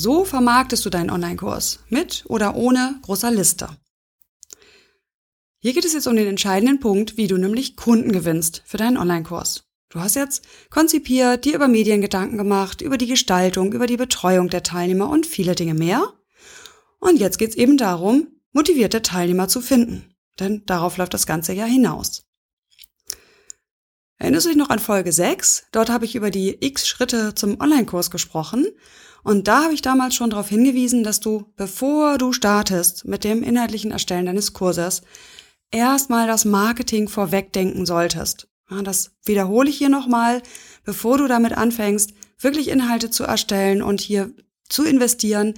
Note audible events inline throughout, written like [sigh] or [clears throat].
So vermarktest du deinen Online-Kurs mit oder ohne großer Liste. Hier geht es jetzt um den entscheidenden Punkt, wie du nämlich Kunden gewinnst für deinen Online-Kurs. Du hast jetzt konzipiert, dir über Medien Gedanken gemacht, über die Gestaltung, über die Betreuung der Teilnehmer und viele Dinge mehr. Und jetzt geht es eben darum, motivierte Teilnehmer zu finden. Denn darauf läuft das Ganze ja hinaus. Erinnerst du dich noch an Folge 6? Dort habe ich über die X Schritte zum Online-Kurs gesprochen und da habe ich damals schon darauf hingewiesen, dass du, bevor du startest mit dem inhaltlichen Erstellen deines Kurses, erstmal das Marketing vorwegdenken solltest. das wiederhole ich hier nochmal, bevor du damit anfängst, wirklich Inhalte zu erstellen und hier zu investieren,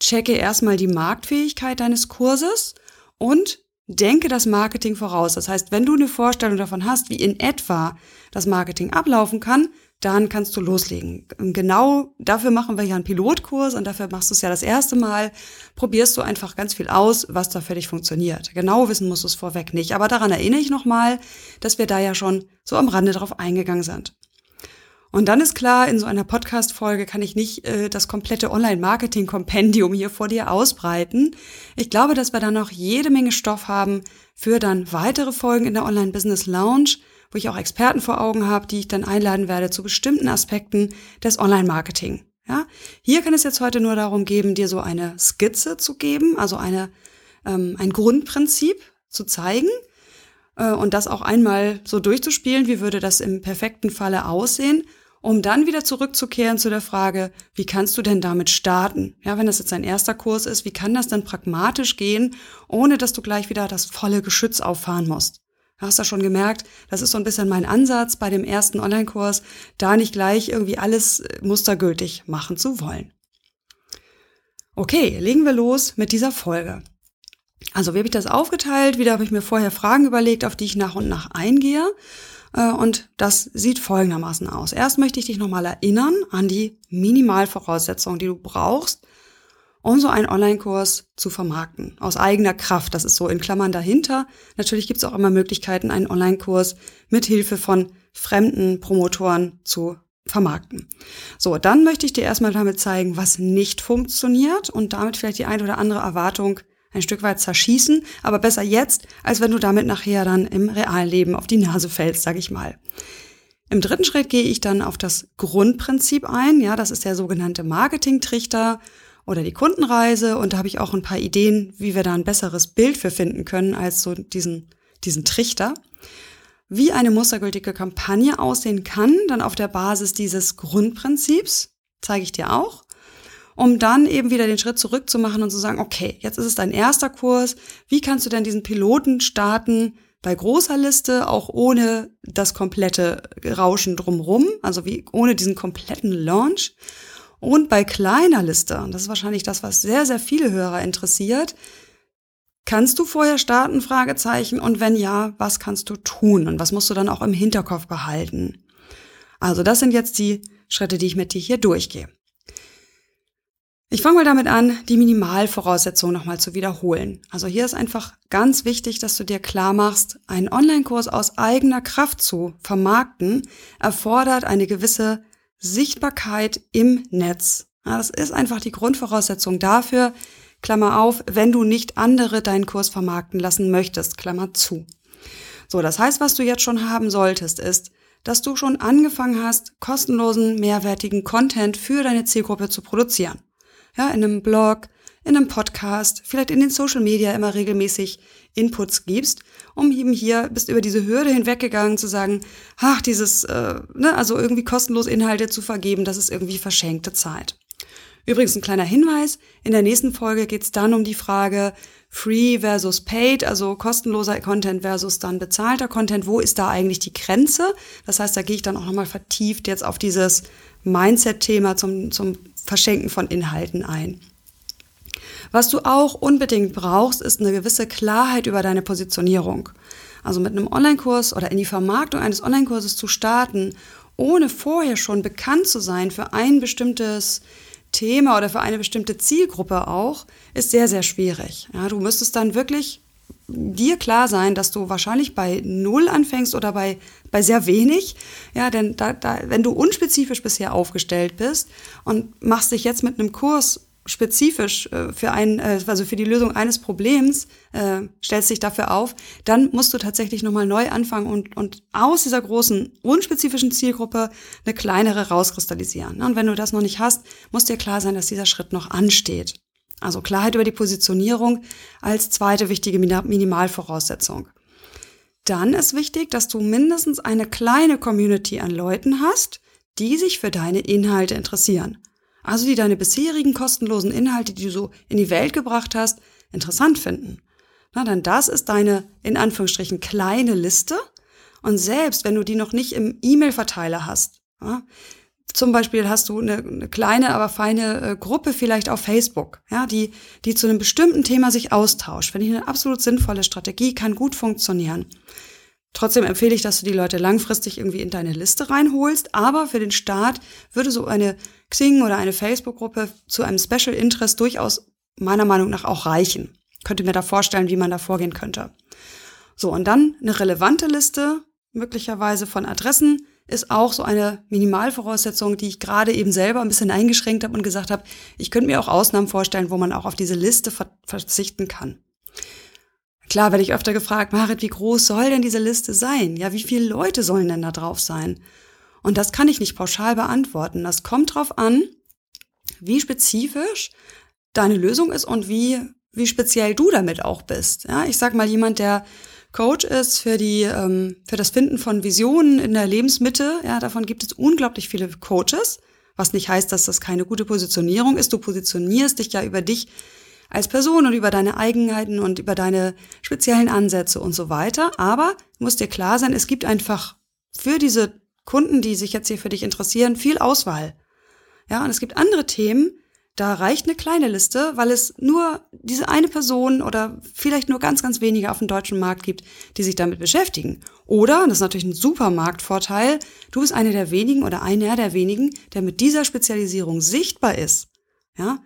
checke erstmal die Marktfähigkeit deines Kurses und denke das Marketing voraus. Das heißt, wenn du eine Vorstellung davon hast, wie in etwa das Marketing ablaufen kann, dann kannst du loslegen. Genau dafür machen wir ja einen Pilotkurs und dafür machst du es ja das erste Mal. Probierst du einfach ganz viel aus, was da für dich funktioniert. Genau wissen musst du es vorweg nicht. Aber daran erinnere ich nochmal, dass wir da ja schon so am Rande drauf eingegangen sind. Und dann ist klar, in so einer Podcast-Folge kann ich nicht äh, das komplette Online-Marketing-Kompendium hier vor dir ausbreiten. Ich glaube, dass wir da noch jede Menge Stoff haben für dann weitere Folgen in der Online-Business Lounge wo ich auch Experten vor Augen habe, die ich dann einladen werde zu bestimmten Aspekten des Online-Marketing. Ja, hier kann es jetzt heute nur darum geben, dir so eine Skizze zu geben, also eine, ähm, ein Grundprinzip zu zeigen äh, und das auch einmal so durchzuspielen, wie würde das im perfekten Falle aussehen, um dann wieder zurückzukehren zu der Frage, wie kannst du denn damit starten? Ja, wenn das jetzt ein erster Kurs ist, wie kann das denn pragmatisch gehen, ohne dass du gleich wieder das volle Geschütz auffahren musst? Hast du schon gemerkt, das ist so ein bisschen mein Ansatz bei dem ersten Online-Kurs, da nicht gleich irgendwie alles äh, mustergültig machen zu wollen. Okay, legen wir los mit dieser Folge. Also, wie habe ich das aufgeteilt? Wieder habe ich mir vorher Fragen überlegt, auf die ich nach und nach eingehe. Äh, und das sieht folgendermaßen aus. Erst möchte ich dich nochmal erinnern an die Minimalvoraussetzungen, die du brauchst, um so einen Online-Kurs zu vermarkten. Aus eigener Kraft. Das ist so in Klammern dahinter. Natürlich gibt es auch immer Möglichkeiten, einen Online-Kurs mit Hilfe von fremden Promotoren zu vermarkten. So, dann möchte ich dir erstmal damit zeigen, was nicht funktioniert und damit vielleicht die eine oder andere Erwartung ein Stück weit zerschießen, aber besser jetzt, als wenn du damit nachher dann im realen Leben auf die Nase fällst, sag ich mal. Im dritten Schritt gehe ich dann auf das Grundprinzip ein. Ja, das ist der sogenannte Marketing-Trichter oder die Kundenreise. Und da habe ich auch ein paar Ideen, wie wir da ein besseres Bild für finden können als so diesen, diesen Trichter. Wie eine mustergültige Kampagne aussehen kann, dann auf der Basis dieses Grundprinzips, zeige ich dir auch, um dann eben wieder den Schritt zurück zu machen und zu sagen, okay, jetzt ist es dein erster Kurs. Wie kannst du denn diesen Piloten starten? bei großer Liste, auch ohne das komplette Rauschen drumrum, also wie ohne diesen kompletten Launch. Und bei kleiner Liste, und das ist wahrscheinlich das, was sehr, sehr viele Hörer interessiert, kannst du vorher starten, Fragezeichen, und wenn ja, was kannst du tun und was musst du dann auch im Hinterkopf behalten? Also das sind jetzt die Schritte, die ich mit dir hier durchgehe. Ich fange mal damit an, die Minimalvoraussetzungen nochmal zu wiederholen. Also hier ist einfach ganz wichtig, dass du dir klar machst, einen Online-Kurs aus eigener Kraft zu vermarkten, erfordert eine gewisse Sichtbarkeit im Netz. Ja, das ist einfach die Grundvoraussetzung dafür, Klammer auf, wenn du nicht andere deinen Kurs vermarkten lassen möchtest, Klammer zu. So, das heißt, was du jetzt schon haben solltest, ist, dass du schon angefangen hast, kostenlosen, mehrwertigen Content für deine Zielgruppe zu produzieren. Ja, in einem Blog, in einem Podcast, vielleicht in den Social Media immer regelmäßig Inputs gibst, um eben hier bist über diese Hürde hinweggegangen zu sagen, ach, dieses, äh, ne, also irgendwie kostenlos Inhalte zu vergeben, das ist irgendwie verschenkte Zeit. Übrigens ein kleiner Hinweis, in der nächsten Folge geht es dann um die Frage Free versus Paid, also kostenloser Content versus dann bezahlter Content. Wo ist da eigentlich die Grenze? Das heißt, da gehe ich dann auch nochmal vertieft jetzt auf dieses Mindset-Thema zum, zum Verschenken von Inhalten ein. Was du auch unbedingt brauchst, ist eine gewisse Klarheit über deine Positionierung. Also mit einem Online-Kurs oder in die Vermarktung eines Online-Kurses zu starten, ohne vorher schon bekannt zu sein für ein bestimmtes Thema oder für eine bestimmte Zielgruppe auch, ist sehr, sehr schwierig. Ja, du müsstest dann wirklich dir klar sein, dass du wahrscheinlich bei null anfängst oder bei, bei sehr wenig. Ja, denn da, da, wenn du unspezifisch bisher aufgestellt bist und machst dich jetzt mit einem Kurs spezifisch äh, für ein, äh, also für die Lösung eines Problems, äh, stellst dich dafür auf, dann musst du tatsächlich nochmal neu anfangen und, und aus dieser großen, unspezifischen Zielgruppe eine kleinere rauskristallisieren. Und wenn du das noch nicht hast, muss dir klar sein, dass dieser Schritt noch ansteht. Also Klarheit über die Positionierung als zweite wichtige Minimalvoraussetzung. Dann ist wichtig, dass du mindestens eine kleine Community an Leuten hast, die sich für deine Inhalte interessieren. Also die deine bisherigen kostenlosen Inhalte, die du so in die Welt gebracht hast, interessant finden. Na, dann das ist deine, in Anführungsstrichen, kleine Liste. Und selbst wenn du die noch nicht im E-Mail-Verteiler hast, ja, zum Beispiel hast du eine, eine kleine, aber feine äh, Gruppe vielleicht auf Facebook, ja, die, die zu einem bestimmten Thema sich austauscht. Finde ich eine absolut sinnvolle Strategie, kann gut funktionieren. Trotzdem empfehle ich, dass du die Leute langfristig irgendwie in deine Liste reinholst, aber für den Start würde so eine Xing oder eine Facebook-Gruppe zu einem Special Interest durchaus meiner Meinung nach auch reichen. Könnte mir da vorstellen, wie man da vorgehen könnte. So, und dann eine relevante Liste, möglicherweise von Adressen, ist auch so eine Minimalvoraussetzung, die ich gerade eben selber ein bisschen eingeschränkt habe und gesagt habe, ich könnte mir auch Ausnahmen vorstellen, wo man auch auf diese Liste ver verzichten kann. Klar werde ich öfter gefragt, Marit, wie groß soll denn diese Liste sein? Ja, wie viele Leute sollen denn da drauf sein? Und das kann ich nicht pauschal beantworten. Das kommt drauf an, wie spezifisch deine Lösung ist und wie, wie speziell du damit auch bist. Ja, ich sag mal, jemand, der Coach ist für die ähm, für das Finden von Visionen in der Lebensmitte. Ja, davon gibt es unglaublich viele Coaches, was nicht heißt, dass das keine gute Positionierung ist. Du positionierst dich ja über dich als Person und über deine Eigenheiten und über deine speziellen Ansätze und so weiter. Aber muss dir klar sein, es gibt einfach für diese Kunden, die sich jetzt hier für dich interessieren, viel Auswahl. Ja, und es gibt andere Themen, da reicht eine kleine Liste, weil es nur diese eine Person oder vielleicht nur ganz, ganz wenige auf dem deutschen Markt gibt, die sich damit beschäftigen. Oder, und das ist natürlich ein super Marktvorteil, du bist eine der wenigen oder einer der wenigen, der mit dieser Spezialisierung sichtbar ist. Ja,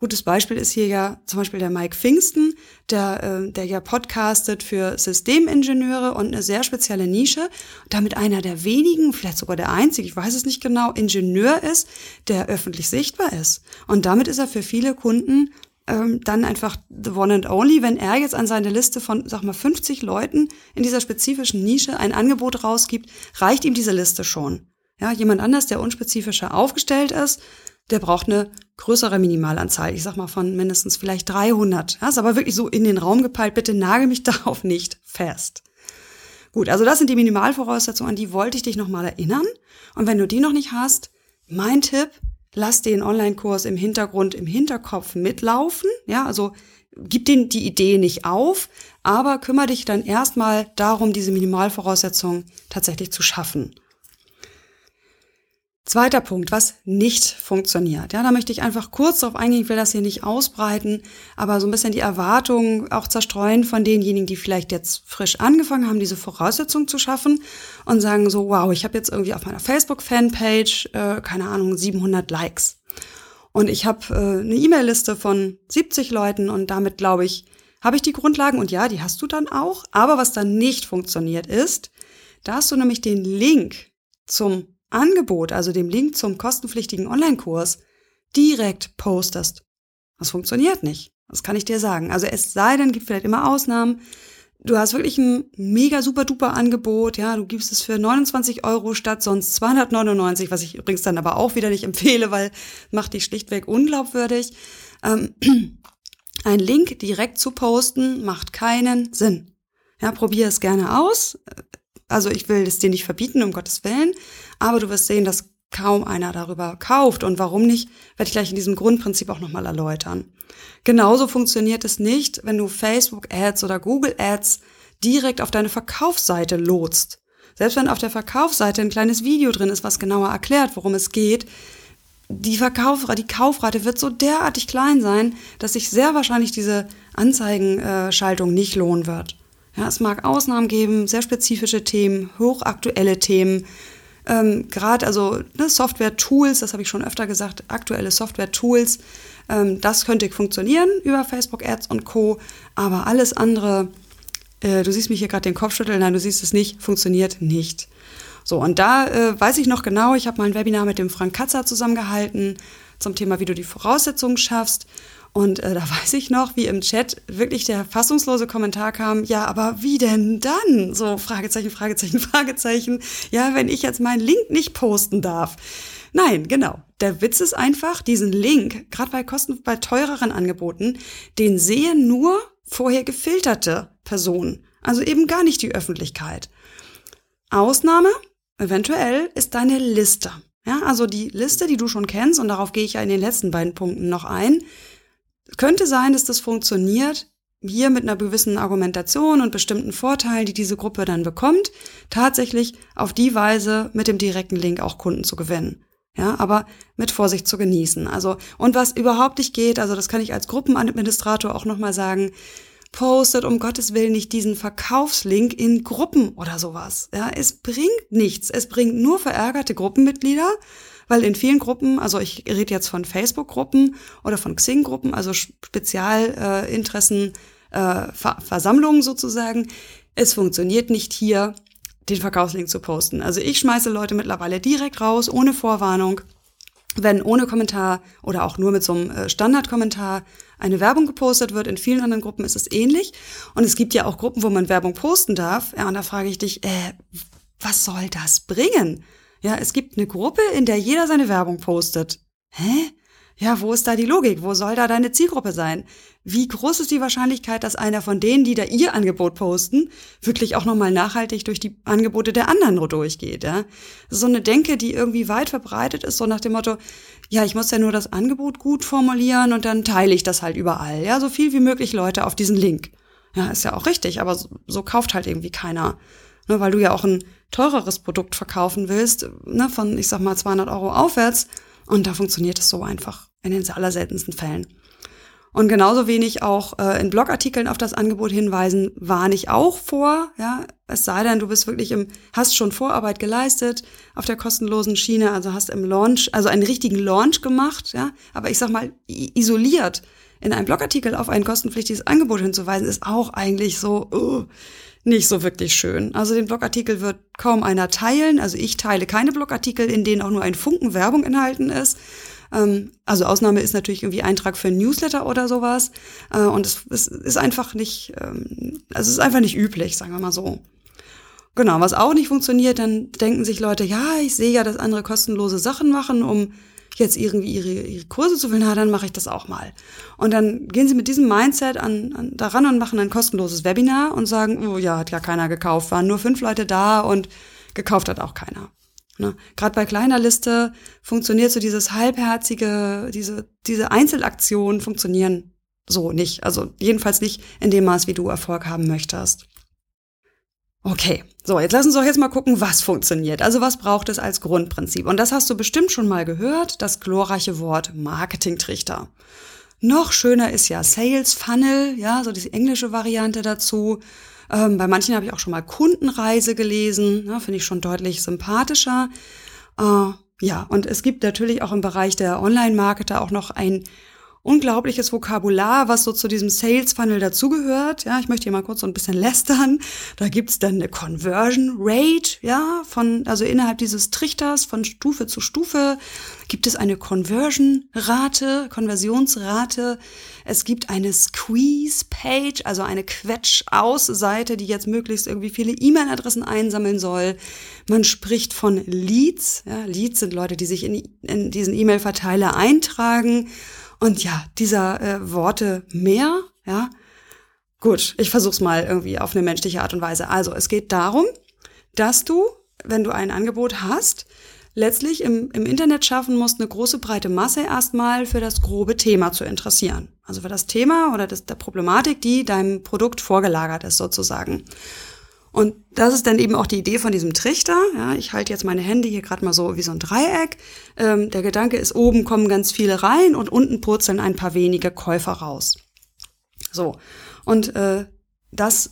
Gutes Beispiel ist hier ja zum Beispiel der Mike Pfingsten, der, äh, der ja podcastet für Systemingenieure und eine sehr spezielle Nische, damit einer der wenigen, vielleicht sogar der einzige, ich weiß es nicht genau, Ingenieur ist, der öffentlich sichtbar ist. Und damit ist er für viele Kunden ähm, dann einfach the one and only, wenn er jetzt an seine Liste von, sag mal, 50 Leuten in dieser spezifischen Nische ein Angebot rausgibt, reicht ihm diese Liste schon. Ja, jemand anders, der unspezifischer aufgestellt ist, der braucht eine größere Minimalanzahl. Ich sag mal von mindestens vielleicht 300. Ja, ist aber wirklich so in den Raum gepeilt. Bitte nagel mich [laughs] darauf nicht fest. Gut, also das sind die Minimalvoraussetzungen, an die wollte ich dich nochmal erinnern. Und wenn du die noch nicht hast, mein Tipp, lass den Online-Kurs im Hintergrund, im Hinterkopf mitlaufen. Ja, also gib den die Idee nicht auf, aber kümmere dich dann erstmal darum, diese Minimalvoraussetzungen tatsächlich zu schaffen. Zweiter Punkt, was nicht funktioniert. Ja, da möchte ich einfach kurz darauf eingehen, ich will das hier nicht ausbreiten, aber so ein bisschen die Erwartungen auch zerstreuen von denjenigen, die vielleicht jetzt frisch angefangen haben, diese Voraussetzungen zu schaffen und sagen so, wow, ich habe jetzt irgendwie auf meiner Facebook-Fanpage, äh, keine Ahnung, 700 Likes. Und ich habe äh, eine E-Mail-Liste von 70 Leuten und damit, glaube ich, habe ich die Grundlagen und ja, die hast du dann auch. Aber was dann nicht funktioniert ist, da hast du nämlich den Link zum Angebot, also dem Link zum kostenpflichtigen Online-Kurs, direkt postest. Das funktioniert nicht. Das kann ich dir sagen. Also es sei denn, gibt vielleicht immer Ausnahmen. Du hast wirklich ein mega super duper Angebot, ja, du gibst es für 29 Euro statt sonst 299, was ich übrigens dann aber auch wieder nicht empfehle, weil macht dich schlichtweg unglaubwürdig. Ähm, [clears throat] ein Link direkt zu posten macht keinen Sinn. Ja, probier es gerne aus. Also ich will es dir nicht verbieten, um Gottes Willen, aber du wirst sehen, dass kaum einer darüber kauft. Und warum nicht, werde ich gleich in diesem Grundprinzip auch nochmal erläutern. Genauso funktioniert es nicht, wenn du Facebook-Ads oder Google-Ads direkt auf deine Verkaufsseite lotst. Selbst wenn auf der Verkaufsseite ein kleines Video drin ist, was genauer erklärt, worum es geht, die Verkaufrate, die Kaufrate wird so derartig klein sein, dass sich sehr wahrscheinlich diese Anzeigenschaltung nicht lohnen wird. Ja, es mag Ausnahmen geben, sehr spezifische Themen, hochaktuelle Themen, ähm, gerade also ne, Software-Tools, das habe ich schon öfter gesagt, aktuelle Software-Tools, ähm, das könnte funktionieren über Facebook-Ads und Co. Aber alles andere, äh, du siehst mich hier gerade den Kopf schütteln, nein, du siehst es nicht, funktioniert nicht. So, und da äh, weiß ich noch genau, ich habe mal ein Webinar mit dem Frank Katzer zusammengehalten zum Thema, wie du die Voraussetzungen schaffst. Und äh, da weiß ich noch, wie im Chat wirklich der fassungslose Kommentar kam, ja, aber wie denn dann? So, Fragezeichen, Fragezeichen, [laughs] Fragezeichen. Ja, wenn ich jetzt meinen Link nicht posten darf. Nein, genau. Der Witz ist einfach, diesen Link, gerade bei Kosten, bei teureren Angeboten, den sehen nur vorher gefilterte Personen. Also eben gar nicht die Öffentlichkeit. Ausnahme, Eventuell ist deine Liste. Ja, also die Liste, die du schon kennst, und darauf gehe ich ja in den letzten beiden Punkten noch ein. Könnte sein, dass das funktioniert, hier mit einer gewissen Argumentation und bestimmten Vorteilen, die diese Gruppe dann bekommt, tatsächlich auf die Weise mit dem direkten Link auch Kunden zu gewinnen. Ja, aber mit Vorsicht zu genießen. Also, und was überhaupt nicht geht, also das kann ich als Gruppenadministrator auch nochmal sagen, postet um Gottes Willen nicht diesen Verkaufslink in Gruppen oder sowas. Ja, es bringt nichts. Es bringt nur verärgerte Gruppenmitglieder, weil in vielen Gruppen, also ich rede jetzt von Facebook-Gruppen oder von Xing-Gruppen, also Spezialinteressen, äh, Ver Versammlungen sozusagen, es funktioniert nicht hier, den Verkaufslink zu posten. Also ich schmeiße Leute mittlerweile direkt raus, ohne Vorwarnung wenn ohne Kommentar oder auch nur mit so einem äh, Standardkommentar eine Werbung gepostet wird. In vielen anderen Gruppen ist es ähnlich. Und es gibt ja auch Gruppen, wo man Werbung posten darf. Ja, und da frage ich dich, äh, was soll das bringen? Ja, es gibt eine Gruppe, in der jeder seine Werbung postet. Hä? Ja, wo ist da die Logik? Wo soll da deine Zielgruppe sein? Wie groß ist die Wahrscheinlichkeit, dass einer von denen, die da ihr Angebot posten, wirklich auch nochmal nachhaltig durch die Angebote der anderen durchgeht? Ja? So eine Denke, die irgendwie weit verbreitet ist, so nach dem Motto, ja, ich muss ja nur das Angebot gut formulieren und dann teile ich das halt überall. Ja, so viel wie möglich Leute auf diesen Link. Ja, ist ja auch richtig, aber so, so kauft halt irgendwie keiner. Ne, weil du ja auch ein teureres Produkt verkaufen willst, ne, von, ich sag mal, 200 Euro aufwärts. Und da funktioniert es so einfach in den allerseltensten Fällen. Und genauso wenig auch äh, in Blogartikeln auf das Angebot hinweisen, warne ich auch vor. Ja, es sei denn, du bist wirklich im, hast schon Vorarbeit geleistet auf der kostenlosen Schiene, also hast im Launch, also einen richtigen Launch gemacht. Ja, aber ich sag mal isoliert in einem Blogartikel auf ein kostenpflichtiges Angebot hinzuweisen, ist auch eigentlich so uh, nicht so wirklich schön. Also den Blogartikel wird kaum einer teilen. Also ich teile keine Blogartikel, in denen auch nur ein Funken Werbung enthalten ist. Ähm, also Ausnahme ist natürlich irgendwie Eintrag für ein Newsletter oder sowas. Äh, und es, es, ist einfach nicht, ähm, also es ist einfach nicht üblich, sagen wir mal so. Genau, was auch nicht funktioniert, dann denken sich Leute, ja, ich sehe ja, dass andere kostenlose Sachen machen, um jetzt irgendwie ihre, ihre Kurse zu finden, na, dann mache ich das auch mal. Und dann gehen sie mit diesem Mindset an, an, daran und machen ein kostenloses Webinar und sagen, oh ja, hat ja keiner gekauft, waren nur fünf Leute da und gekauft hat auch keiner. Ne? Gerade bei kleiner Liste funktioniert so dieses halbherzige, diese, diese Einzelaktionen funktionieren so nicht. Also jedenfalls nicht in dem Maß, wie du Erfolg haben möchtest. Okay, so, jetzt lass uns doch jetzt mal gucken, was funktioniert. Also was braucht es als Grundprinzip? Und das hast du bestimmt schon mal gehört, das glorreiche Wort Marketingtrichter. Noch schöner ist ja Sales Funnel, ja, so diese englische Variante dazu. Ähm, bei manchen habe ich auch schon mal Kundenreise gelesen, ja, finde ich schon deutlich sympathischer. Äh, ja, und es gibt natürlich auch im Bereich der Online-Marketer auch noch ein unglaubliches Vokabular, was so zu diesem Sales Funnel dazugehört. Ja, ich möchte hier mal kurz so ein bisschen lästern. Da gibt's dann eine Conversion Rate, ja, von, also innerhalb dieses Trichters von Stufe zu Stufe gibt es eine Conversion Rate, Konversionsrate. Es gibt eine Squeeze Page, also eine Quetsch-Aus-Seite, die jetzt möglichst irgendwie viele E-Mail-Adressen einsammeln soll. Man spricht von Leads. Ja, Leads sind Leute, die sich in, in diesen E-Mail-Verteiler eintragen. Und ja, dieser äh, Worte mehr, ja. Gut, ich versuch's mal irgendwie auf eine menschliche Art und Weise. Also, es geht darum, dass du, wenn du ein Angebot hast, letztlich im, im Internet schaffen musst, eine große breite Masse erstmal für das grobe Thema zu interessieren. Also für das Thema oder das, der Problematik, die deinem Produkt vorgelagert ist sozusagen. Und das ist dann eben auch die Idee von diesem Trichter. Ja, ich halte jetzt meine Hände hier gerade mal so wie so ein Dreieck. Ähm, der Gedanke ist, oben kommen ganz viele rein und unten purzeln ein paar wenige Käufer raus. So. Und äh, das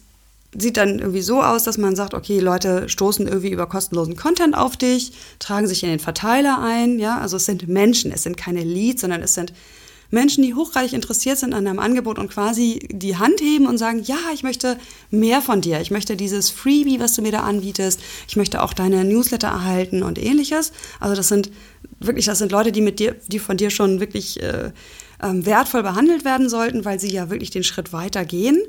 sieht dann irgendwie so aus, dass man sagt, okay, Leute stoßen irgendwie über kostenlosen Content auf dich, tragen sich in den Verteiler ein, ja, also es sind Menschen, es sind keine Leads, sondern es sind Menschen, die hochgradig interessiert sind an deinem Angebot und quasi die Hand heben und sagen, ja, ich möchte mehr von dir. Ich möchte dieses Freebie, was du mir da anbietest. Ich möchte auch deine Newsletter erhalten und ähnliches. Also das sind wirklich, das sind Leute, die mit dir, die von dir schon wirklich äh, äh, wertvoll behandelt werden sollten, weil sie ja wirklich den Schritt weiter gehen,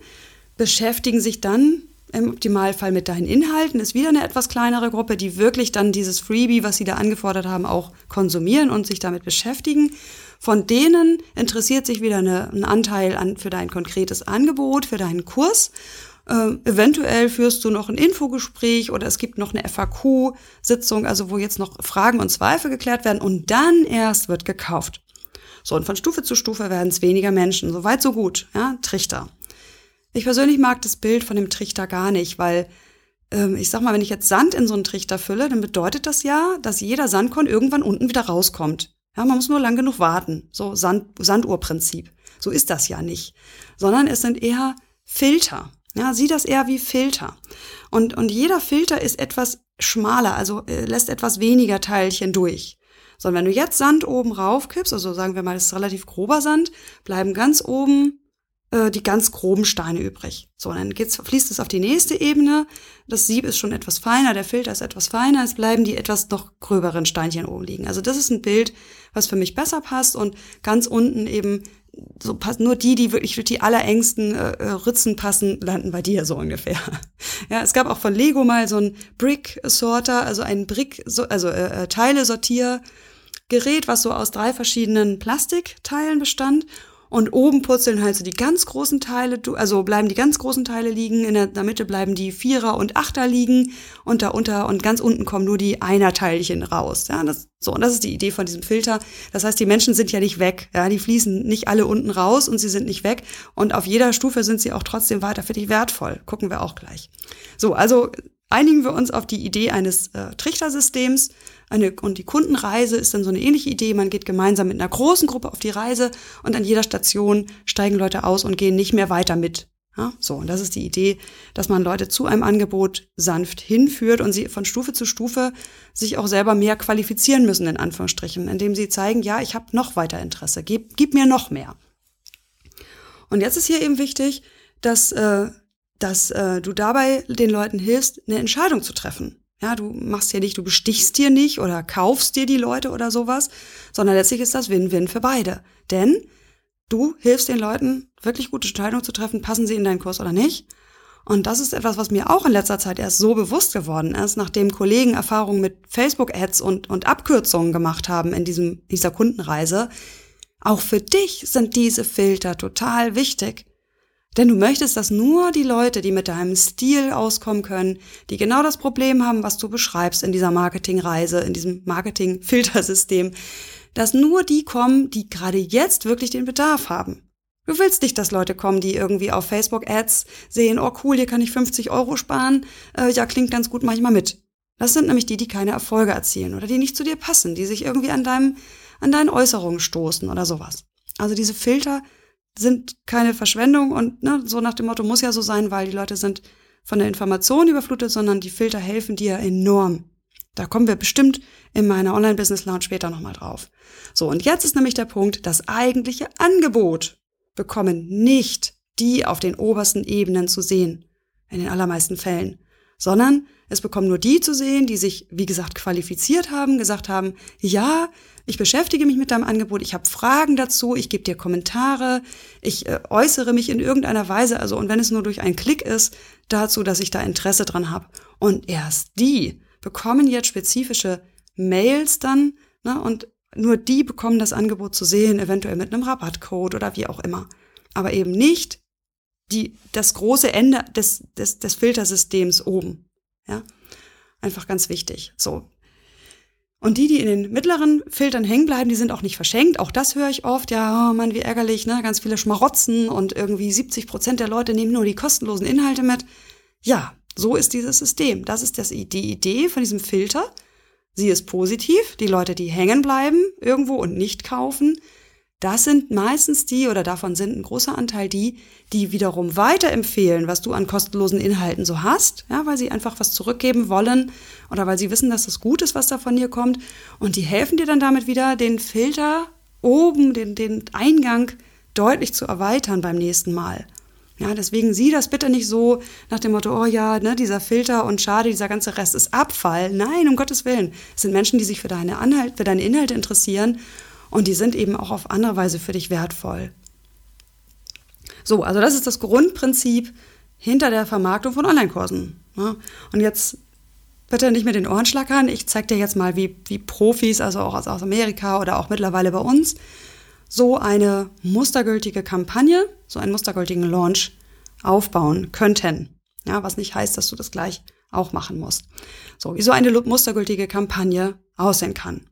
beschäftigen sich dann im Optimalfall mit deinen Inhalten, ist wieder eine etwas kleinere Gruppe, die wirklich dann dieses Freebie, was sie da angefordert haben, auch konsumieren und sich damit beschäftigen. Von denen interessiert sich wieder eine, ein Anteil an, für dein konkretes Angebot, für deinen Kurs. Äh, eventuell führst du noch ein Infogespräch oder es gibt noch eine FAQ-Sitzung, also wo jetzt noch Fragen und Zweifel geklärt werden und dann erst wird gekauft. So, und von Stufe zu Stufe werden es weniger Menschen. So weit, so gut. Ja, Trichter. Ich persönlich mag das Bild von dem Trichter gar nicht, weil ähm, ich sag mal, wenn ich jetzt Sand in so einen Trichter fülle, dann bedeutet das ja, dass jeder Sandkorn irgendwann unten wieder rauskommt. Ja, man muss nur lang genug warten. So Sand, Sanduhrprinzip. So ist das ja nicht. Sondern es sind eher Filter. Ja, sieh das eher wie Filter. Und, und jeder Filter ist etwas schmaler, also äh, lässt etwas weniger Teilchen durch. Sondern wenn du jetzt Sand oben raufkippst, also sagen wir mal, das ist relativ grober Sand, bleiben ganz oben äh, die ganz groben Steine übrig. So, dann geht's, fließt es auf die nächste Ebene. Das Sieb ist schon etwas feiner, der Filter ist etwas feiner, es bleiben die etwas noch gröberen Steinchen oben liegen. Also das ist ein Bild, was für mich besser passt und ganz unten eben so passt nur die, die wirklich durch die allerengsten äh, äh Ritzen passen, landen bei dir so ungefähr. [laughs] Ja, es gab auch von Lego mal so ein Brick Sorter, also ein Brick, also äh, äh, Teile Sortiergerät, was so aus drei verschiedenen Plastikteilen bestand und oben purzeln halt so die ganz großen Teile, also bleiben die ganz großen Teile liegen, in der, Mitte bleiben die Vierer und Achter liegen und da unter und ganz unten kommen nur die Einerteilchen raus. Ja, das, so, und das ist die Idee von diesem Filter. Das heißt, die Menschen sind ja nicht weg. Ja, die fließen nicht alle unten raus und sie sind nicht weg. Und auf jeder Stufe sind sie auch trotzdem weiter für dich wertvoll. Gucken wir auch gleich. So, also einigen wir uns auf die Idee eines äh, Trichtersystems. Eine, und die Kundenreise ist dann so eine ähnliche Idee. Man geht gemeinsam mit einer großen Gruppe auf die Reise und an jeder Station steigen Leute aus und gehen nicht mehr weiter mit. Ja, so, und das ist die Idee, dass man Leute zu einem Angebot sanft hinführt und sie von Stufe zu Stufe sich auch selber mehr qualifizieren müssen, in Anführungsstrichen, indem sie zeigen, ja, ich habe noch weiter Interesse, gib, gib mir noch mehr. Und jetzt ist hier eben wichtig, dass äh, dass äh, du dabei den Leuten hilfst, eine Entscheidung zu treffen. Ja, du machst ja nicht, du bestichst dir nicht oder kaufst dir die Leute oder sowas, sondern letztlich ist das Win-Win für beide. Denn du hilfst den Leuten, wirklich gute Entscheidungen zu treffen, passen sie in deinen Kurs oder nicht. Und das ist etwas, was mir auch in letzter Zeit erst so bewusst geworden ist, nachdem Kollegen Erfahrungen mit Facebook-Ads und, und Abkürzungen gemacht haben in diesem, dieser Kundenreise. Auch für dich sind diese Filter total wichtig. Denn du möchtest, dass nur die Leute, die mit deinem Stil auskommen können, die genau das Problem haben, was du beschreibst in dieser Marketingreise, in diesem Marketing-Filtersystem, dass nur die kommen, die gerade jetzt wirklich den Bedarf haben. Du willst nicht, dass Leute kommen, die irgendwie auf Facebook-Ads sehen, oh cool, hier kann ich 50 Euro sparen, äh, ja, klingt ganz gut, mach ich mal mit. Das sind nämlich die, die keine Erfolge erzielen oder die nicht zu dir passen, die sich irgendwie an deinem, an deinen Äußerungen stoßen oder sowas. Also diese Filter sind keine Verschwendung und ne, so nach dem Motto muss ja so sein, weil die Leute sind von der Information überflutet, sondern die Filter helfen dir enorm. Da kommen wir bestimmt in meiner Online-Business Lounge später nochmal drauf. So, und jetzt ist nämlich der Punkt, das eigentliche Angebot bekommen nicht die auf den obersten Ebenen zu sehen. In den allermeisten Fällen sondern es bekommen nur die zu sehen, die sich, wie gesagt, qualifiziert haben, gesagt haben, ja, ich beschäftige mich mit deinem Angebot, ich habe Fragen dazu, ich gebe dir Kommentare, ich äh, äußere mich in irgendeiner Weise, also und wenn es nur durch einen Klick ist, dazu, dass ich da Interesse dran habe. Und erst die bekommen jetzt spezifische Mails dann, ne, und nur die bekommen das Angebot zu sehen, eventuell mit einem Rabattcode oder wie auch immer. Aber eben nicht die, das große Ende des, des, des Filtersystems oben. Ja, einfach ganz wichtig. So. Und die, die in den mittleren Filtern hängen bleiben, die sind auch nicht verschenkt. Auch das höre ich oft. Ja, oh Mann, wie ärgerlich, ne? Ganz viele Schmarotzen und irgendwie 70 Prozent der Leute nehmen nur die kostenlosen Inhalte mit. Ja, So ist dieses System. Das ist das, die Idee von diesem Filter. Sie ist positiv. Die Leute, die hängen bleiben irgendwo und nicht kaufen, das sind meistens die oder davon sind ein großer Anteil die, die wiederum weiterempfehlen, was du an kostenlosen Inhalten so hast, ja, weil sie einfach was zurückgeben wollen oder weil sie wissen, dass es gut ist, was da von dir kommt. Und die helfen dir dann damit wieder, den Filter oben, den, den Eingang deutlich zu erweitern beim nächsten Mal. Ja, deswegen sieh das bitte nicht so nach dem Motto, oh ja, ne, dieser Filter und schade, dieser ganze Rest ist Abfall. Nein, um Gottes Willen. Es sind Menschen, die sich für deine, Anhalt, für deine Inhalte interessieren und die sind eben auch auf andere Weise für dich wertvoll. So, also das ist das Grundprinzip hinter der Vermarktung von Online-Kursen. Ja, und jetzt bitte nicht mit den Ohren schlackern. Ich zeige dir jetzt mal, wie, wie Profis, also auch aus Amerika oder auch mittlerweile bei uns, so eine mustergültige Kampagne, so einen mustergültigen Launch aufbauen könnten. Ja, was nicht heißt, dass du das gleich auch machen musst. So, wie so eine mustergültige Kampagne aussehen kann.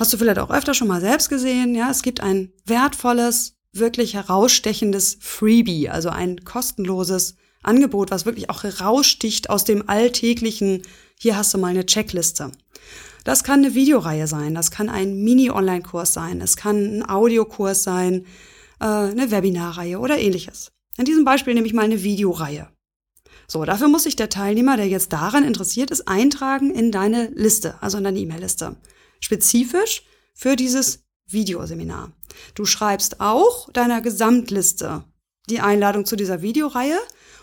Hast du vielleicht auch öfter schon mal selbst gesehen, ja, es gibt ein wertvolles, wirklich herausstechendes Freebie, also ein kostenloses Angebot, was wirklich auch heraussticht aus dem alltäglichen, hier hast du mal eine Checkliste. Das kann eine Videoreihe sein, das kann ein Mini-Online-Kurs sein, es kann ein Audiokurs sein, äh, eine Webinarreihe oder ähnliches. In diesem Beispiel nehme ich mal eine Videoreihe. So, dafür muss sich der Teilnehmer, der jetzt daran interessiert ist, eintragen in deine Liste, also in deine E-Mail-Liste. Spezifisch für dieses Videoseminar. Du schreibst auch deiner Gesamtliste die Einladung zu dieser Videoreihe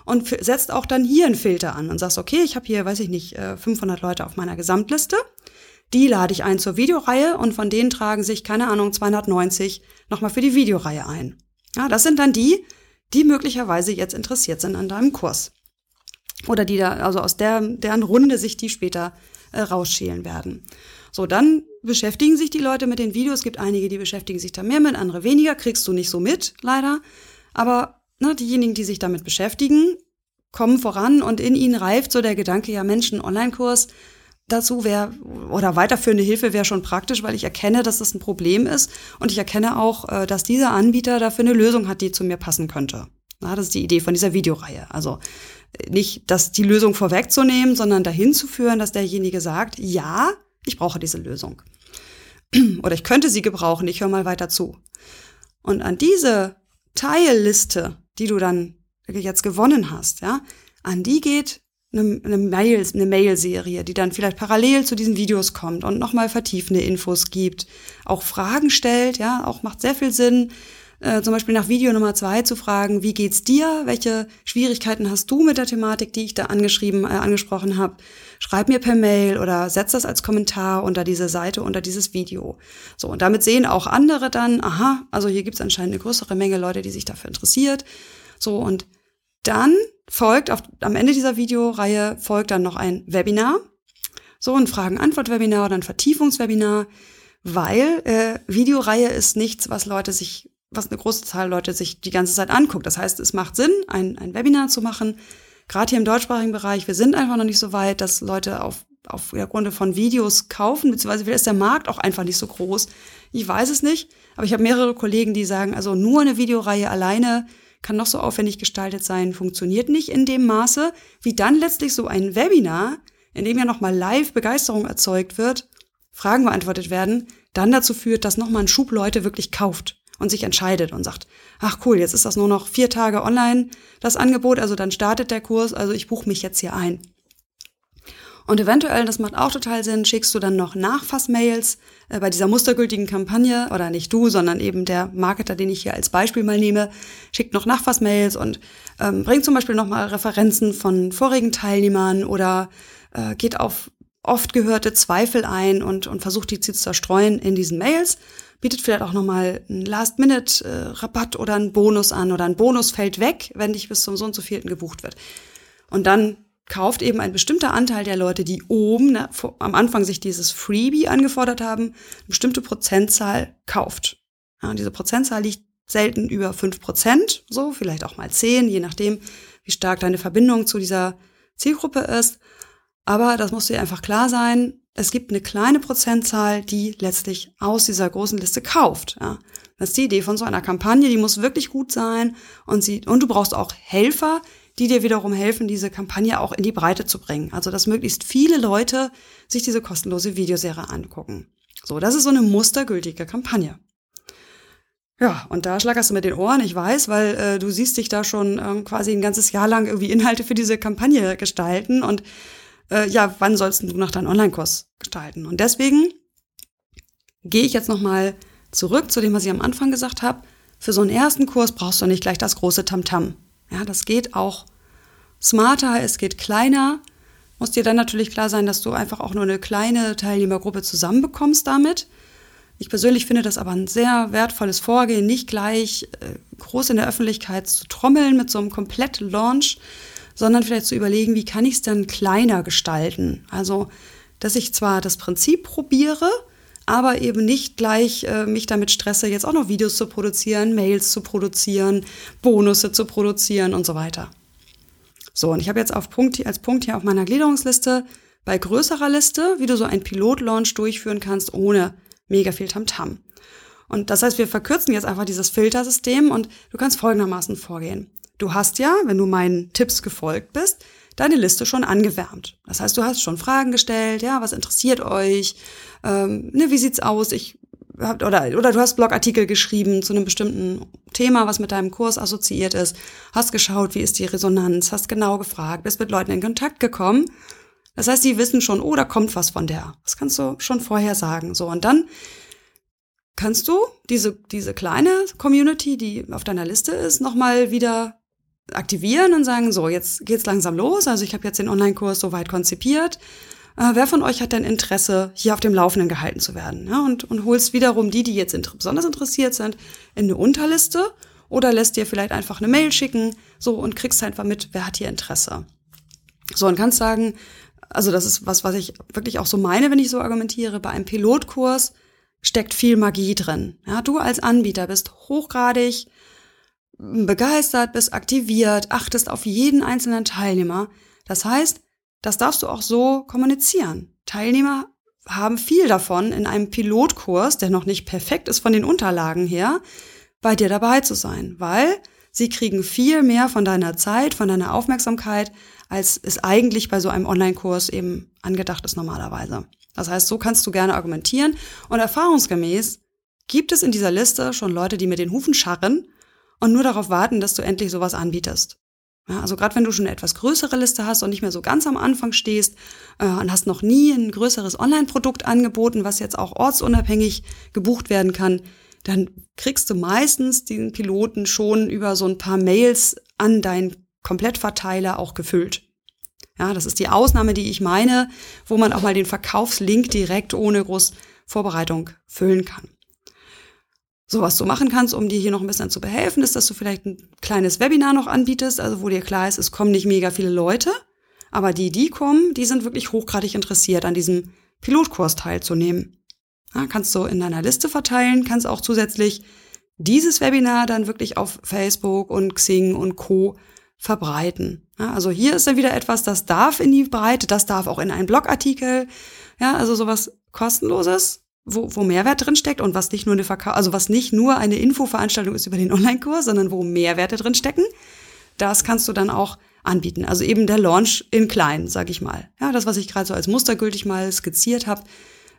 und setzt auch dann hier einen Filter an und sagst, okay, ich habe hier, weiß ich nicht, 500 äh, Leute auf meiner Gesamtliste. Die lade ich ein zur Videoreihe und von denen tragen sich, keine Ahnung, 290 nochmal für die Videoreihe ein. Ja, das sind dann die, die möglicherweise jetzt interessiert sind an deinem Kurs. Oder die da, also aus der, deren Runde sich die später äh, rausschälen werden. So, dann beschäftigen sich die Leute mit den Videos. Es gibt einige, die beschäftigen sich da mehr mit, andere weniger. Kriegst du nicht so mit, leider. Aber na, diejenigen, die sich damit beschäftigen, kommen voran und in ihnen reift so der Gedanke, ja Mensch, ein Online-Kurs, dazu wäre oder weiterführende Hilfe wäre schon praktisch, weil ich erkenne, dass das ein Problem ist und ich erkenne auch, äh, dass dieser Anbieter dafür eine Lösung hat, die zu mir passen könnte. Na, das ist die Idee von dieser Videoreihe. Also nicht, dass die Lösung vorwegzunehmen, sondern dahin zu führen, dass derjenige sagt, ja, ich brauche diese Lösung. [clears throat] Oder ich könnte sie gebrauchen, ich höre mal weiter zu. Und an diese Teilliste, die du dann jetzt gewonnen hast, ja, an die geht eine, eine Mail, eine Mail-Serie, die dann vielleicht parallel zu diesen Videos kommt und nochmal vertiefende Infos gibt, auch Fragen stellt, ja, auch macht sehr viel Sinn, äh, zum Beispiel nach Video Nummer zwei zu fragen, wie geht's dir? Welche Schwierigkeiten hast du mit der Thematik, die ich da angeschrieben, äh, angesprochen habe? Schreib mir per Mail oder setz das als Kommentar unter diese Seite, unter dieses Video. So, und damit sehen auch andere dann, aha, also hier gibt's anscheinend eine größere Menge Leute, die sich dafür interessiert. So, und dann folgt auf, am Ende dieser Videoreihe folgt dann noch ein Webinar. So ein Fragen-Antwort-Webinar oder ein Vertiefungswebinar, weil äh, Videoreihe ist nichts, was Leute sich, was eine große Zahl Leute sich die ganze Zeit anguckt. Das heißt, es macht Sinn, ein, ein Webinar zu machen. Gerade hier im deutschsprachigen Bereich, wir sind einfach noch nicht so weit, dass Leute auf, auf der Grunde von Videos kaufen, beziehungsweise ist der Markt auch einfach nicht so groß. Ich weiß es nicht, aber ich habe mehrere Kollegen, die sagen, also nur eine Videoreihe alleine kann noch so aufwendig gestaltet sein, funktioniert nicht in dem Maße, wie dann letztlich so ein Webinar, in dem ja nochmal live Begeisterung erzeugt wird, Fragen beantwortet werden, dann dazu führt, dass nochmal ein Schub Leute wirklich kauft und sich entscheidet und sagt, ach cool, jetzt ist das nur noch vier Tage online, das Angebot, also dann startet der Kurs, also ich buche mich jetzt hier ein. Und eventuell, das macht auch total Sinn, schickst du dann noch Nachfassmails äh, bei dieser mustergültigen Kampagne, oder nicht du, sondern eben der Marketer, den ich hier als Beispiel mal nehme, schickt noch Nachfassmails und ähm, bringt zum Beispiel nochmal Referenzen von vorigen Teilnehmern oder äh, geht auf oft gehörte Zweifel ein und, und versucht die zu zerstreuen in diesen Mails, bietet vielleicht auch nochmal einen Last-Minute-Rabatt äh, oder einen Bonus an oder ein Bonus fällt weg, wenn dich bis zum so und so vierten gebucht wird. Und dann kauft eben ein bestimmter Anteil der Leute, die oben vor, am Anfang sich dieses Freebie angefordert haben, eine bestimmte Prozentzahl kauft. Ja, diese Prozentzahl liegt selten über fünf Prozent, so vielleicht auch mal zehn, je nachdem, wie stark deine Verbindung zu dieser Zielgruppe ist. Aber das muss dir einfach klar sein, es gibt eine kleine Prozentzahl, die letztlich aus dieser großen Liste kauft. Ja. Das ist die Idee von so einer Kampagne, die muss wirklich gut sein und sie, und du brauchst auch Helfer, die dir wiederum helfen, diese Kampagne auch in die Breite zu bringen. Also, dass möglichst viele Leute sich diese kostenlose Videoserie angucken. So, das ist so eine mustergültige Kampagne. Ja, und da schlackerst du mit den Ohren, ich weiß, weil äh, du siehst dich da schon ähm, quasi ein ganzes Jahr lang irgendwie Inhalte für diese Kampagne gestalten und äh, ja, wann sollst du noch deinen Online-Kurs gestalten? Und deswegen gehe ich jetzt nochmal zurück zu dem, was ich am Anfang gesagt habe. Für so einen ersten Kurs brauchst du nicht gleich das große Tamtam. -Tam. Ja, das geht auch smarter, es geht kleiner. Muss dir dann natürlich klar sein, dass du einfach auch nur eine kleine Teilnehmergruppe zusammenbekommst damit. Ich persönlich finde das aber ein sehr wertvolles Vorgehen, nicht gleich äh, groß in der Öffentlichkeit zu trommeln mit so einem kompletten Launch, sondern vielleicht zu überlegen, wie kann ich es denn kleiner gestalten? Also, dass ich zwar das Prinzip probiere, aber eben nicht gleich äh, mich damit stresse, jetzt auch noch Videos zu produzieren, Mails zu produzieren, Bonusse zu produzieren und so weiter. So, und ich habe jetzt auf Punkt, als Punkt hier auf meiner Gliederungsliste bei größerer Liste, wie du so einen Pilot-Launch durchführen kannst, ohne mega viel Tamtam. -Tam. Und das heißt, wir verkürzen jetzt einfach dieses Filtersystem und du kannst folgendermaßen vorgehen. Du hast ja, wenn du meinen Tipps gefolgt bist, deine Liste schon angewärmt. Das heißt, du hast schon Fragen gestellt, ja, was interessiert euch, ähm, ne, wie sieht's aus? Ich hab, oder oder du hast Blogartikel geschrieben zu einem bestimmten Thema, was mit deinem Kurs assoziiert ist, hast geschaut, wie ist die Resonanz, hast genau gefragt, bist mit Leuten in Kontakt gekommen das heißt, die wissen schon, oh, da kommt was von der. Das kannst du schon vorher sagen. So, und dann kannst du diese, diese kleine Community, die auf deiner Liste ist, nochmal wieder aktivieren und sagen, so, jetzt geht's langsam los. Also ich habe jetzt den Online-Kurs soweit konzipiert. Äh, wer von euch hat denn Interesse, hier auf dem Laufenden gehalten zu werden? Ja, und, und holst wiederum die, die jetzt inter besonders interessiert sind, in eine Unterliste oder lässt dir vielleicht einfach eine Mail schicken, so, und kriegst einfach mit, wer hat hier Interesse. So, und kannst sagen, also das ist was, was ich wirklich auch so meine, wenn ich so argumentiere, bei einem Pilotkurs steckt viel Magie drin. Ja, du als Anbieter bist hochgradig begeistert, bist aktiviert, achtest auf jeden einzelnen Teilnehmer. Das heißt, das darfst du auch so kommunizieren. Teilnehmer haben viel davon, in einem Pilotkurs, der noch nicht perfekt ist von den Unterlagen her, bei dir dabei zu sein, weil sie kriegen viel mehr von deiner Zeit, von deiner Aufmerksamkeit, als es eigentlich bei so einem Online-Kurs eben angedacht ist normalerweise. Das heißt, so kannst du gerne argumentieren und erfahrungsgemäß gibt es in dieser Liste schon Leute, die mit den Hufen scharren und nur darauf warten, dass du endlich sowas anbietest. Ja, also gerade wenn du schon eine etwas größere Liste hast und nicht mehr so ganz am Anfang stehst äh, und hast noch nie ein größeres Online-Produkt angeboten, was jetzt auch ortsunabhängig gebucht werden kann, dann kriegst du meistens den Piloten schon über so ein paar Mails an deinen Komplettverteiler auch gefüllt. Ja, das ist die Ausnahme, die ich meine, wo man auch mal den Verkaufslink direkt ohne groß Vorbereitung füllen kann. So, was du machen kannst, um dir hier noch ein bisschen zu behelfen, ist, dass du vielleicht ein kleines Webinar noch anbietest, also wo dir klar ist, es kommen nicht mega viele Leute, aber die, die kommen, die sind wirklich hochgradig interessiert, an diesem Pilotkurs teilzunehmen. Ja, kannst du in deiner Liste verteilen, kannst auch zusätzlich dieses Webinar dann wirklich auf Facebook und Xing und Co verbreiten. Ja, also hier ist dann wieder etwas, das darf in die Breite, das darf auch in einen Blogartikel. Ja, also sowas kostenloses, wo, wo Mehrwert drin steckt und was nicht nur eine Verkauf, also was nicht nur eine Infoveranstaltung ist über den [laughs] Online-Kurs, sondern wo Mehrwerte drin stecken. Das kannst du dann auch anbieten. Also eben der Launch in klein, sag ich mal. Ja, das, was ich gerade so als mustergültig mal skizziert habe,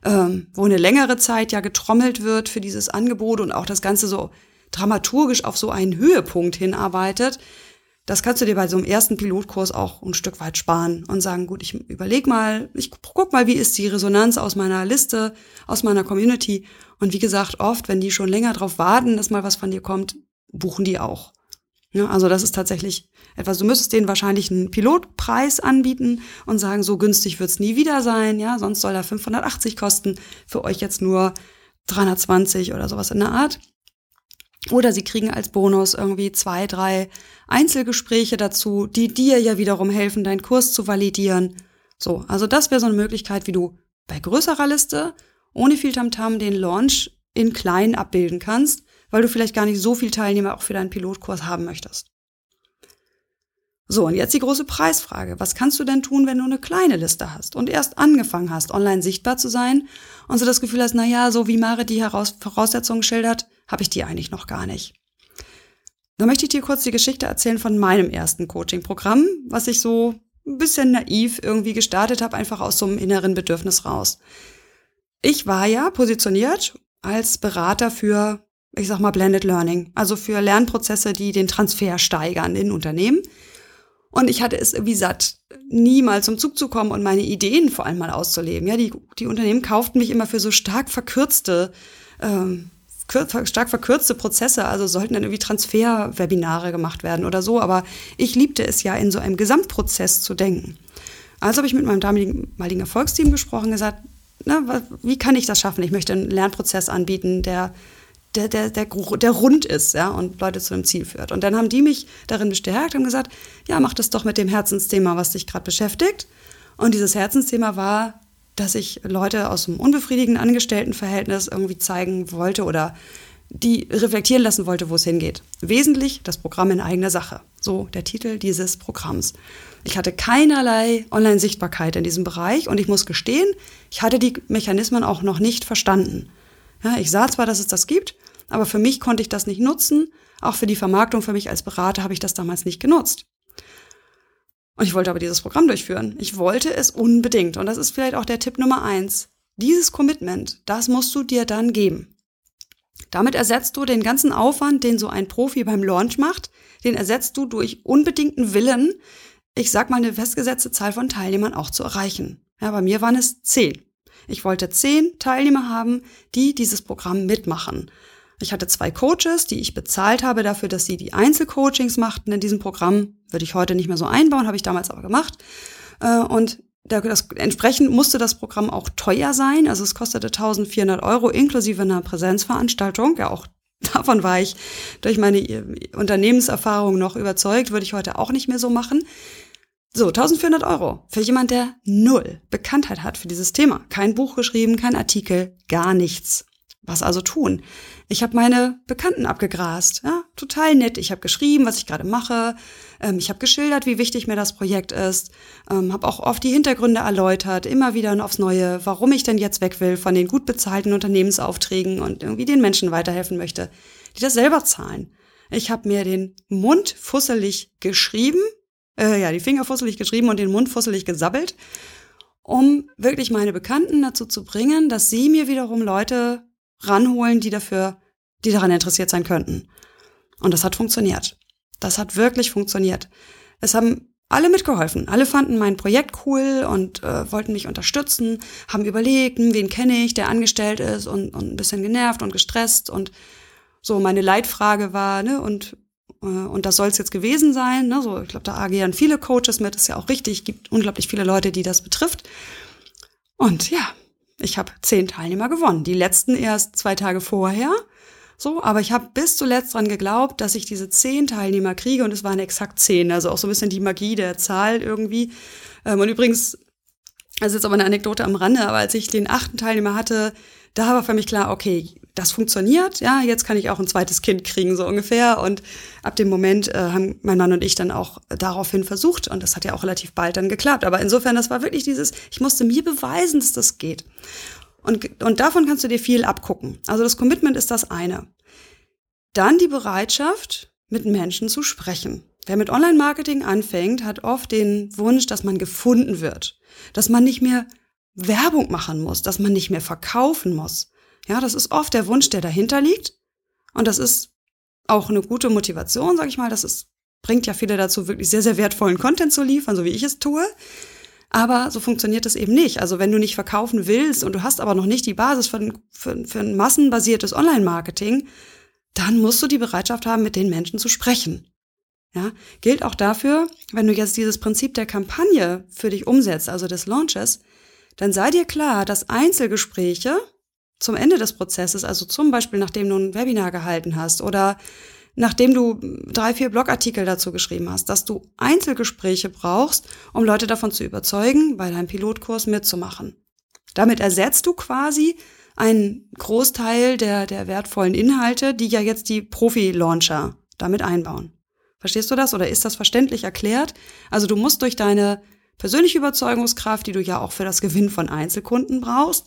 ähm, wo eine längere Zeit ja getrommelt wird für dieses Angebot und auch das Ganze so dramaturgisch auf so einen Höhepunkt hinarbeitet das kannst du dir bei so einem ersten Pilotkurs auch ein Stück weit sparen und sagen, gut, ich überleg mal, ich guck mal, wie ist die Resonanz aus meiner Liste, aus meiner Community. Und wie gesagt, oft, wenn die schon länger drauf warten, dass mal was von dir kommt, buchen die auch. Ja, also das ist tatsächlich etwas, du müsstest denen wahrscheinlich einen Pilotpreis anbieten und sagen, so günstig wird's nie wieder sein, ja, sonst soll er 580 kosten, für euch jetzt nur 320 oder sowas in der Art. Oder sie kriegen als Bonus irgendwie zwei, drei Einzelgespräche dazu, die dir ja wiederum helfen, deinen Kurs zu validieren. So, also das wäre so eine Möglichkeit, wie du bei größerer Liste ohne viel Tamtam den Launch in klein abbilden kannst, weil du vielleicht gar nicht so viel Teilnehmer auch für deinen Pilotkurs haben möchtest. So, und jetzt die große Preisfrage. Was kannst du denn tun, wenn du eine kleine Liste hast und erst angefangen hast, online sichtbar zu sein und so das Gefühl hast, na ja, so wie Mare die Voraussetzungen schildert, habe ich die eigentlich noch gar nicht. Da möchte ich dir kurz die Geschichte erzählen von meinem ersten Coaching-Programm, was ich so ein bisschen naiv irgendwie gestartet habe, einfach aus so einem inneren Bedürfnis raus. Ich war ja positioniert als Berater für, ich sag mal, Blended Learning, also für Lernprozesse, die den Transfer steigern in Unternehmen. Und ich hatte es wie satt, nie mal zum Zug zu kommen und meine Ideen vor allem mal auszuleben. Ja, die, die Unternehmen kauften mich immer für so stark verkürzte ähm, stark verkürzte Prozesse, also sollten dann irgendwie Transferwebinare gemacht werden oder so. Aber ich liebte es ja, in so einem Gesamtprozess zu denken. Also habe ich mit meinem damaligen Erfolgsteam gesprochen, gesagt, na, wie kann ich das schaffen? Ich möchte einen Lernprozess anbieten, der der, der, der, der rund ist, ja, und Leute zu einem Ziel führt. Und dann haben die mich darin bestärkt und gesagt, ja, mach das doch mit dem Herzensthema, was dich gerade beschäftigt. Und dieses Herzensthema war dass ich Leute aus einem unbefriedigenden Angestelltenverhältnis irgendwie zeigen wollte oder die reflektieren lassen wollte, wo es hingeht. Wesentlich das Programm in eigener Sache. So der Titel dieses Programms. Ich hatte keinerlei Online-Sichtbarkeit in diesem Bereich und ich muss gestehen, ich hatte die Mechanismen auch noch nicht verstanden. Ja, ich sah zwar, dass es das gibt, aber für mich konnte ich das nicht nutzen. Auch für die Vermarktung für mich als Berater habe ich das damals nicht genutzt. Und ich wollte aber dieses Programm durchführen. Ich wollte es unbedingt. Und das ist vielleicht auch der Tipp Nummer eins. Dieses Commitment, das musst du dir dann geben. Damit ersetzt du den ganzen Aufwand, den so ein Profi beim Launch macht, den ersetzt du durch unbedingten Willen, ich sag mal eine festgesetzte Zahl von Teilnehmern auch zu erreichen. Ja, bei mir waren es zehn. Ich wollte zehn Teilnehmer haben, die dieses Programm mitmachen. Ich hatte zwei Coaches, die ich bezahlt habe dafür, dass sie die Einzelcoachings machten in diesem Programm. Würde ich heute nicht mehr so einbauen, habe ich damals aber gemacht. Äh, und das, entsprechend musste das Programm auch teuer sein. Also es kostete 1400 Euro inklusive einer Präsenzveranstaltung. Ja, auch [laughs] davon war ich durch meine äh, Unternehmenserfahrung noch überzeugt. Würde ich heute auch nicht mehr so machen. So, 1400 Euro für jemand, der null Bekanntheit hat für dieses Thema. Kein Buch geschrieben, kein Artikel, gar nichts. Was also tun? Ich habe meine Bekannten abgegrast. Ja, total nett. Ich habe geschrieben, was ich gerade mache. Ähm, ich habe geschildert, wie wichtig mir das Projekt ist. Ähm, habe auch oft die Hintergründe erläutert, immer wieder aufs Neue, warum ich denn jetzt weg will von den gut bezahlten Unternehmensaufträgen und irgendwie den Menschen weiterhelfen möchte, die das selber zahlen. Ich habe mir den Mund fusselig geschrieben, äh, ja, die Finger fusselig geschrieben und den Mund fusselig gesabbelt, um wirklich meine Bekannten dazu zu bringen, dass sie mir wiederum Leute ranholen, die dafür, die daran interessiert sein könnten. Und das hat funktioniert. Das hat wirklich funktioniert. Es haben alle mitgeholfen. Alle fanden mein Projekt cool und äh, wollten mich unterstützen, haben überlegt, hm, wen kenne ich, der angestellt ist und, und ein bisschen genervt und gestresst und so meine Leitfrage war, ne, und äh, und das soll es jetzt gewesen sein. Ne? So, ich glaube, da agieren viele Coaches mit, ist ja auch richtig, gibt unglaublich viele Leute, die das betrifft. Und ja, ich habe zehn Teilnehmer gewonnen. Die letzten erst zwei Tage vorher. So, aber ich habe bis zuletzt dran geglaubt, dass ich diese zehn Teilnehmer kriege und es waren exakt zehn. Also auch so ein bisschen die Magie der Zahl irgendwie. Ähm, und übrigens, also jetzt aber eine Anekdote am Rande, aber als ich den achten Teilnehmer hatte, da war für mich klar, okay, das funktioniert, ja, jetzt kann ich auch ein zweites Kind kriegen, so ungefähr. Und ab dem Moment äh, haben mein Mann und ich dann auch daraufhin versucht und das hat ja auch relativ bald dann geklappt. Aber insofern, das war wirklich dieses, ich musste mir beweisen, dass das geht. Und, und davon kannst du dir viel abgucken. Also das Commitment ist das eine. Dann die Bereitschaft, mit Menschen zu sprechen. Wer mit Online-Marketing anfängt, hat oft den Wunsch, dass man gefunden wird, dass man nicht mehr Werbung machen muss, dass man nicht mehr verkaufen muss. Ja, das ist oft der Wunsch, der dahinter liegt. Und das ist auch eine gute Motivation, sag ich mal. Das ist, bringt ja viele dazu, wirklich sehr, sehr wertvollen Content zu liefern, so wie ich es tue. Aber so funktioniert es eben nicht. Also wenn du nicht verkaufen willst und du hast aber noch nicht die Basis für ein, für, für ein massenbasiertes Online-Marketing, dann musst du die Bereitschaft haben, mit den Menschen zu sprechen. Ja, gilt auch dafür, wenn du jetzt dieses Prinzip der Kampagne für dich umsetzt, also des Launches, dann sei dir klar, dass Einzelgespräche zum Ende des Prozesses, also zum Beispiel nachdem du ein Webinar gehalten hast oder nachdem du drei, vier Blogartikel dazu geschrieben hast, dass du Einzelgespräche brauchst, um Leute davon zu überzeugen, bei deinem Pilotkurs mitzumachen. Damit ersetzt du quasi einen Großteil der, der wertvollen Inhalte, die ja jetzt die Profi-Launcher damit einbauen. Verstehst du das oder ist das verständlich erklärt? Also du musst durch deine persönliche Überzeugungskraft, die du ja auch für das Gewinn von Einzelkunden brauchst,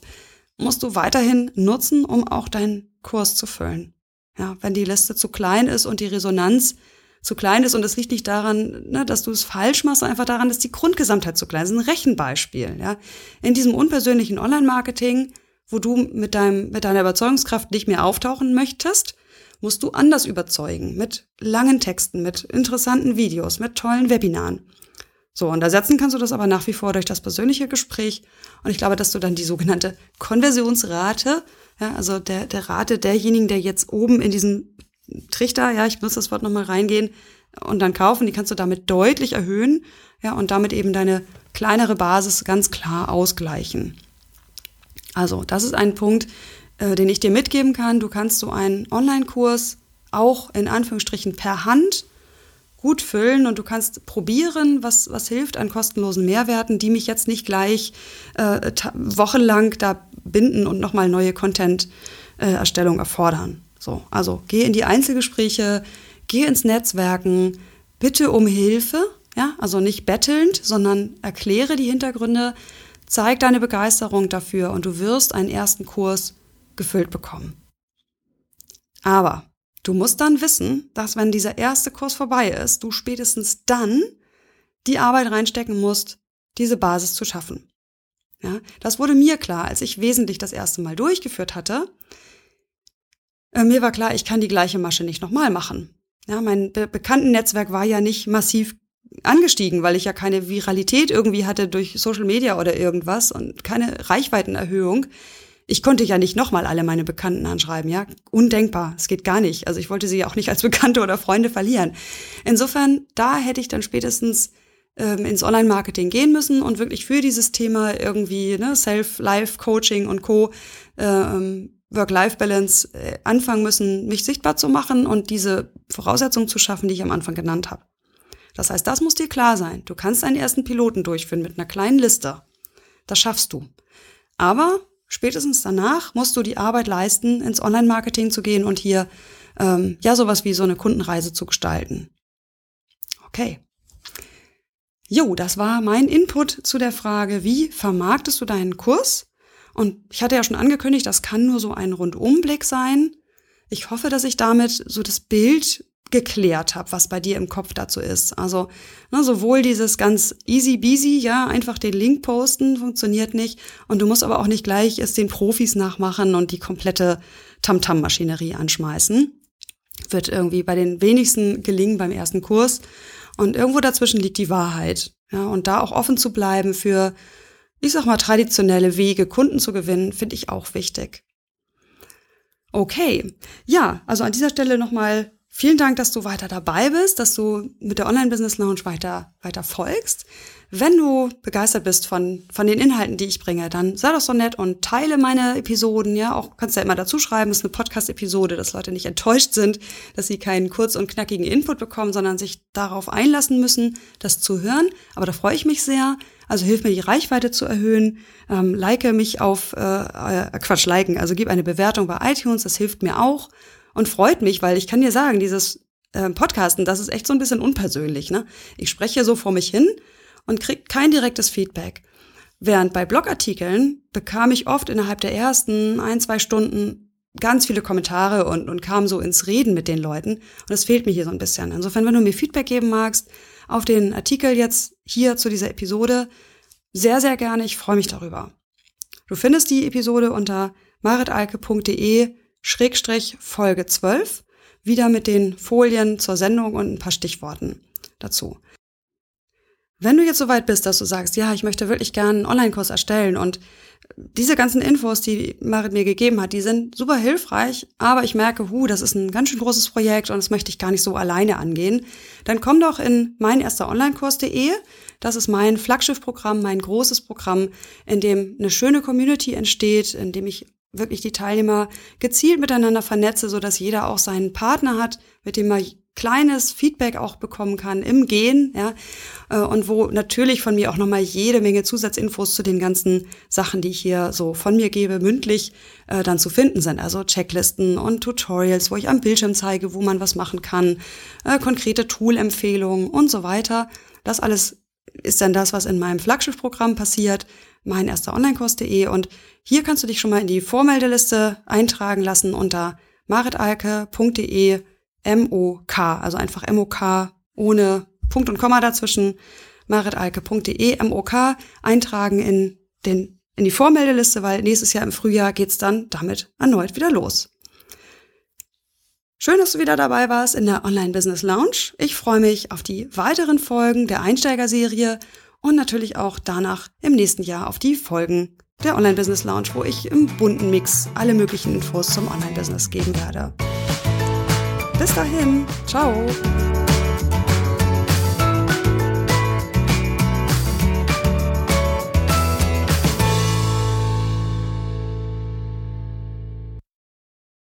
musst du weiterhin nutzen, um auch deinen Kurs zu füllen. Ja, wenn die Liste zu klein ist und die Resonanz zu klein ist und das liegt nicht daran, ne, dass du es falsch machst, sondern einfach daran, dass die Grundgesamtheit zu klein ist ein Rechenbeispiel. Ja. In diesem unpersönlichen Online-Marketing, wo du mit, deinem, mit deiner Überzeugungskraft nicht mehr auftauchen möchtest, musst du anders überzeugen. Mit langen Texten, mit interessanten Videos, mit tollen Webinaren. So, und ersetzen kannst du das aber nach wie vor durch das persönliche Gespräch. Und ich glaube, dass du dann die sogenannte Konversionsrate, ja, also der, der Rate derjenigen, der jetzt oben in diesem Trichter, ja, ich muss das Wort nochmal reingehen und dann kaufen, die kannst du damit deutlich erhöhen, ja, und damit eben deine kleinere Basis ganz klar ausgleichen. Also, das ist ein Punkt, äh, den ich dir mitgeben kann. Du kannst so einen Online-Kurs auch in Anführungsstrichen per Hand gut füllen und du kannst probieren, was, was hilft an kostenlosen Mehrwerten, die mich jetzt nicht gleich äh, wochenlang da binden und nochmal neue Content-Erstellung äh, erfordern. So, also geh in die Einzelgespräche, geh ins Netzwerken, bitte um Hilfe, ja, also nicht bettelnd, sondern erkläre die Hintergründe, zeig deine Begeisterung dafür und du wirst einen ersten Kurs gefüllt bekommen. Aber du musst dann wissen, dass wenn dieser erste Kurs vorbei ist, du spätestens dann die Arbeit reinstecken musst, diese Basis zu schaffen. Ja, das wurde mir klar, als ich wesentlich das erste Mal durchgeführt hatte, äh, mir war klar, ich kann die gleiche Masche nicht nochmal machen. Ja, mein Be Bekanntennetzwerk war ja nicht massiv angestiegen, weil ich ja keine Viralität irgendwie hatte durch Social Media oder irgendwas und keine Reichweitenerhöhung. Ich konnte ja nicht nochmal alle meine Bekannten anschreiben, ja. Undenkbar. Es geht gar nicht. Also ich wollte sie ja auch nicht als Bekannte oder Freunde verlieren. Insofern, da hätte ich dann spätestens ähm, ins Online-Marketing gehen müssen und wirklich für dieses Thema irgendwie ne, Self-Life-Coaching und Co. Ähm, Work-Life-Balance äh, anfangen müssen, mich sichtbar zu machen und diese Voraussetzungen zu schaffen, die ich am Anfang genannt habe. Das heißt, das muss dir klar sein. Du kannst einen ersten Piloten durchführen mit einer kleinen Liste. Das schaffst du. Aber spätestens danach musst du die Arbeit leisten, ins Online-Marketing zu gehen und hier ähm, ja sowas wie so eine Kundenreise zu gestalten. Okay. Jo, das war mein Input zu der Frage, wie vermarktest du deinen Kurs? Und ich hatte ja schon angekündigt, das kann nur so ein Rundumblick sein. Ich hoffe, dass ich damit so das Bild geklärt habe, was bei dir im Kopf dazu ist. Also ne, sowohl dieses ganz easy beasy, ja, einfach den Link posten, funktioniert nicht. Und du musst aber auch nicht gleich es den Profis nachmachen und die komplette Tamtam-Maschinerie anschmeißen. Wird irgendwie bei den wenigsten gelingen beim ersten Kurs. Und irgendwo dazwischen liegt die Wahrheit. Ja, und da auch offen zu bleiben für ich sag mal, traditionelle Wege, Kunden zu gewinnen, finde ich auch wichtig. Okay, ja, also an dieser Stelle nochmal vielen Dank, dass du weiter dabei bist, dass du mit der Online-Business Lounge weiter, weiter folgst. Wenn du begeistert bist von, von den Inhalten, die ich bringe, dann sei doch so nett und teile meine Episoden, ja, auch kannst du ja immer dazu schreiben, es ist eine Podcast-Episode, dass Leute nicht enttäuscht sind, dass sie keinen kurz und knackigen Input bekommen, sondern sich darauf einlassen müssen, das zu hören. Aber da freue ich mich sehr. Also hilf mir, die Reichweite zu erhöhen. Ähm, like mich auf, äh, äh, Quatsch, liken. Also gib eine Bewertung bei iTunes, das hilft mir auch und freut mich, weil ich kann dir sagen, dieses äh, Podcasten, das ist echt so ein bisschen unpersönlich. Ne? Ich spreche so vor mich hin und kriege kein direktes Feedback. Während bei Blogartikeln bekam ich oft innerhalb der ersten ein, zwei Stunden ganz viele Kommentare und, und kam so ins Reden mit den Leuten. Und das fehlt mir hier so ein bisschen. Insofern, wenn du mir Feedback geben magst auf den Artikel jetzt hier zu dieser Episode, sehr, sehr gerne. Ich freue mich darüber. Du findest die Episode unter maritalke.de Schrägstrich Folge 12, wieder mit den Folien zur Sendung und ein paar Stichworten dazu. Wenn du jetzt so weit bist, dass du sagst, ja, ich möchte wirklich gerne einen Online-Kurs erstellen und diese ganzen Infos, die Marit mir gegeben hat, die sind super hilfreich, aber ich merke, hu, das ist ein ganz schön großes Projekt und das möchte ich gar nicht so alleine angehen, dann komm doch in mein erster Online-Kurs.de. Das ist mein Flaggschiffprogramm, mein großes Programm, in dem eine schöne Community entsteht, in dem ich wirklich die Teilnehmer gezielt miteinander vernetze, so dass jeder auch seinen Partner hat, mit dem er kleines Feedback auch bekommen kann im Gehen, ja, äh, und wo natürlich von mir auch nochmal jede Menge Zusatzinfos zu den ganzen Sachen, die ich hier so von mir gebe, mündlich äh, dann zu finden sind. Also Checklisten und Tutorials, wo ich am Bildschirm zeige, wo man was machen kann, äh, konkrete Tool-Empfehlungen und so weiter. Das alles ist dann das, was in meinem Flaggschiffprogramm passiert, mein erster Online-Kurs.de und hier kannst du dich schon mal in die Vormeldeliste eintragen lassen unter maritalke.de MOK, also einfach MOK ohne Punkt und Komma dazwischen, maritalke.de MOK eintragen in den in die Vormeldeliste, weil nächstes Jahr im Frühjahr geht's dann damit erneut wieder los. Schön, dass du wieder dabei warst in der Online Business Lounge. Ich freue mich auf die weiteren Folgen der Einsteigerserie und natürlich auch danach im nächsten Jahr auf die Folgen der Online Business Lounge, wo ich im bunten Mix alle möglichen Infos zum Online Business geben werde. Bis dahin, ciao!